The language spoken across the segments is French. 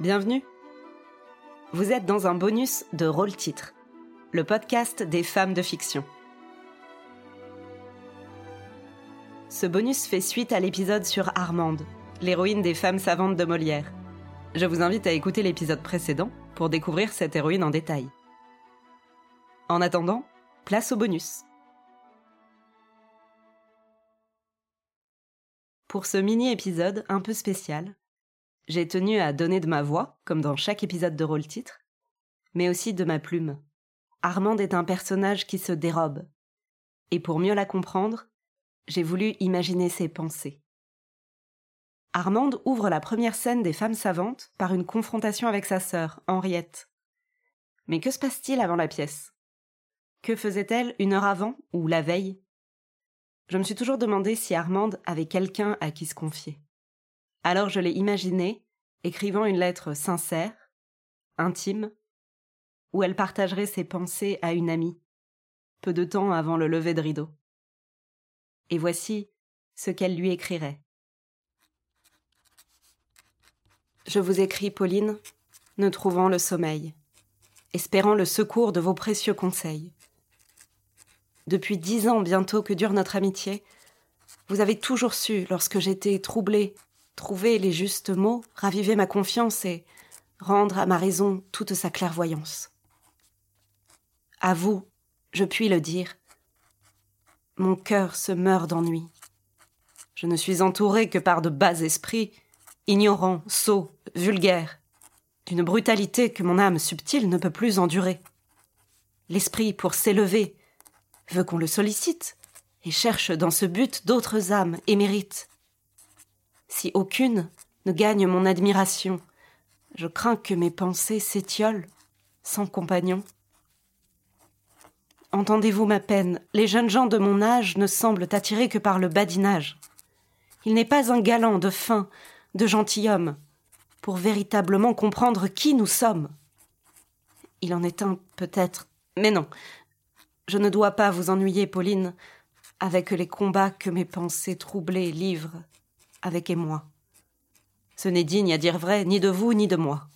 Bienvenue Vous êtes dans un bonus de Rôle Titre, le podcast des femmes de fiction. Ce bonus fait suite à l'épisode sur Armande, l'héroïne des femmes savantes de Molière. Je vous invite à écouter l'épisode précédent pour découvrir cette héroïne en détail. En attendant, place au bonus. Pour ce mini-épisode un peu spécial, j'ai tenu à donner de ma voix, comme dans chaque épisode de rôle titre, mais aussi de ma plume. Armande est un personnage qui se dérobe. Et pour mieux la comprendre, j'ai voulu imaginer ses pensées. Armande ouvre la première scène des femmes savantes par une confrontation avec sa sœur, Henriette. Mais que se passe-t-il avant la pièce? Que faisait-elle une heure avant ou la veille? Je me suis toujours demandé si Armande avait quelqu'un à qui se confier. Alors je l'ai imaginé, écrivant une lettre sincère, intime, où elle partagerait ses pensées à une amie, peu de temps avant le lever de rideau. Et voici ce qu'elle lui écrirait. Je vous écris, Pauline, ne trouvant le sommeil, espérant le secours de vos précieux conseils. Depuis dix ans bientôt que dure notre amitié, vous avez toujours su, lorsque j'étais troublée trouver les justes mots, raviver ma confiance et rendre à ma raison toute sa clairvoyance. À vous, je puis le dire, mon cœur se meurt d'ennui. Je ne suis entouré que par de bas esprits, ignorants, sots, vulgaires, d'une brutalité que mon âme subtile ne peut plus endurer. L'esprit, pour s'élever, veut qu'on le sollicite et cherche dans ce but d'autres âmes émérites si aucune ne gagne mon admiration, je crains que mes pensées s'étiolent sans compagnon. Entendez-vous ma peine? Les jeunes gens de mon âge ne semblent attirés que par le badinage. Il n'est pas un galant de fin, de gentilhomme, pour véritablement comprendre qui nous sommes. Il en est un, peut-être, mais non. Je ne dois pas vous ennuyer, Pauline, avec les combats que mes pensées troublées livrent avec émoi. Ce n'est digne, à dire vrai, ni de vous ni de moi.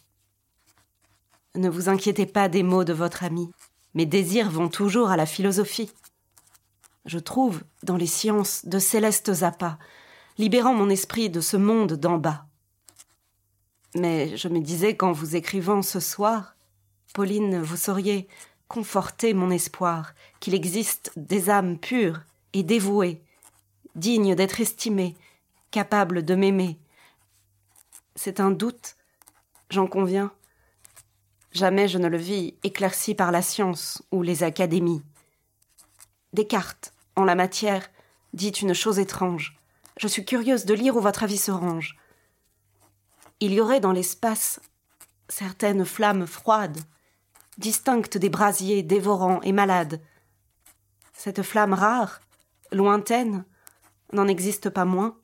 Ne vous inquiétez pas des mots de votre ami. Mes désirs vont toujours à la philosophie. Je trouve dans les sciences de célestes appâts, libérant mon esprit de ce monde d'en bas. Mais je me disais qu'en vous écrivant ce soir, Pauline, vous sauriez conforter mon espoir qu'il existe des âmes pures et dévouées, dignes d'être estimées, capable de m'aimer. C'est un doute, j'en conviens. Jamais je ne le vis éclairci par la science ou les académies. Descartes, en la matière, dit une chose étrange. Je suis curieuse de lire où votre avis se range. Il y aurait dans l'espace certaines flammes froides, distinctes des brasiers dévorants et malades. Cette flamme rare, lointaine, n'en existe pas moins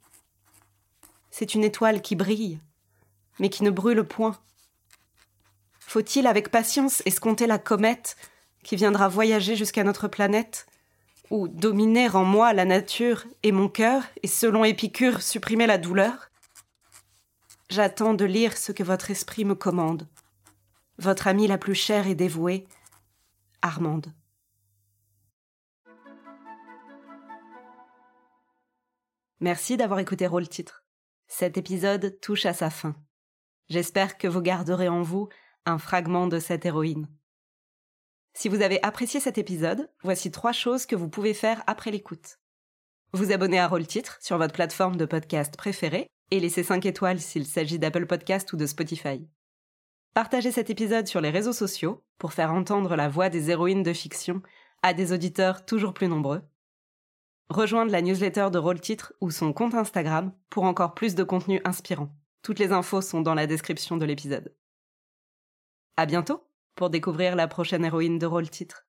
c'est une étoile qui brille, mais qui ne brûle point. Faut-il avec patience escompter la comète qui viendra voyager jusqu'à notre planète, ou dominer en moi la nature et mon cœur, et selon Épicure supprimer la douleur? J'attends de lire ce que votre esprit me commande. Votre amie la plus chère et dévouée, Armande. Merci d'avoir écouté Rôle Titre. Cet épisode touche à sa fin. J'espère que vous garderez en vous un fragment de cette héroïne. Si vous avez apprécié cet épisode, voici trois choses que vous pouvez faire après l'écoute. Vous abonner à Rôle Titre sur votre plateforme de podcast préférée et laisser 5 étoiles s'il s'agit d'Apple Podcast ou de Spotify. Partagez cet épisode sur les réseaux sociaux pour faire entendre la voix des héroïnes de fiction à des auditeurs toujours plus nombreux rejoindre la newsletter de Rôle Titre ou son compte Instagram pour encore plus de contenu inspirant. Toutes les infos sont dans la description de l'épisode. À bientôt pour découvrir la prochaine héroïne de Rôle Titre.